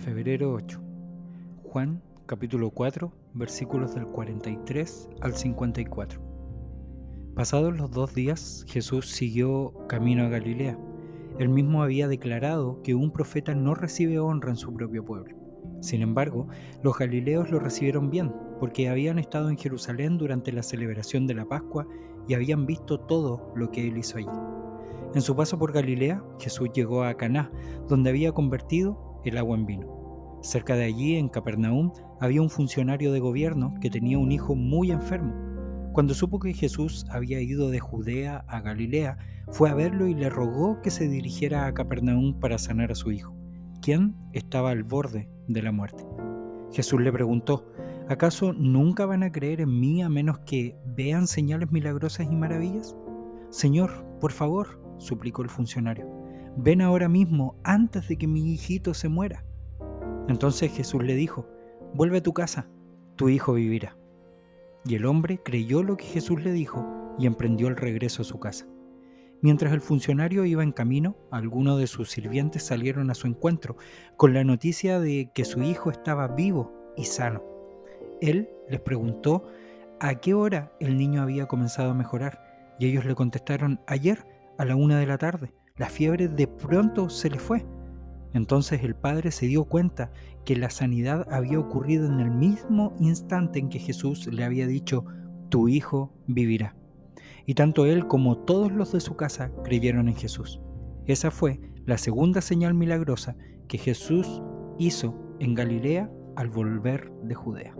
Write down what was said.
febrero 8. Juan capítulo 4 versículos del 43 al 54. Pasados los dos días, Jesús siguió camino a Galilea. Él mismo había declarado que un profeta no recibe honra en su propio pueblo. Sin embargo, los galileos lo recibieron bien, porque habían estado en Jerusalén durante la celebración de la Pascua y habían visto todo lo que él hizo allí. En su paso por Galilea, Jesús llegó a Caná, donde había convertido el agua en vino. Cerca de allí, en Capernaum, había un funcionario de gobierno que tenía un hijo muy enfermo. Cuando supo que Jesús había ido de Judea a Galilea, fue a verlo y le rogó que se dirigiera a Capernaum para sanar a su hijo, quien estaba al borde de la muerte. Jesús le preguntó, ¿acaso nunca van a creer en mí a menos que vean señales milagrosas y maravillas? Señor, por favor, suplicó el funcionario, ven ahora mismo antes de que mi hijito se muera. Entonces Jesús le dijo, vuelve a tu casa, tu hijo vivirá. Y el hombre creyó lo que Jesús le dijo y emprendió el regreso a su casa. Mientras el funcionario iba en camino, algunos de sus sirvientes salieron a su encuentro con la noticia de que su hijo estaba vivo y sano. Él les preguntó a qué hora el niño había comenzado a mejorar y ellos le contestaron ayer a la una de la tarde. La fiebre de pronto se le fue. Entonces el padre se dio cuenta que la sanidad había ocurrido en el mismo instante en que Jesús le había dicho, tu hijo vivirá y tanto él como todos los de su casa creyeron en Jesús. Esa fue la segunda señal milagrosa que Jesús hizo en Galilea al volver de Judea.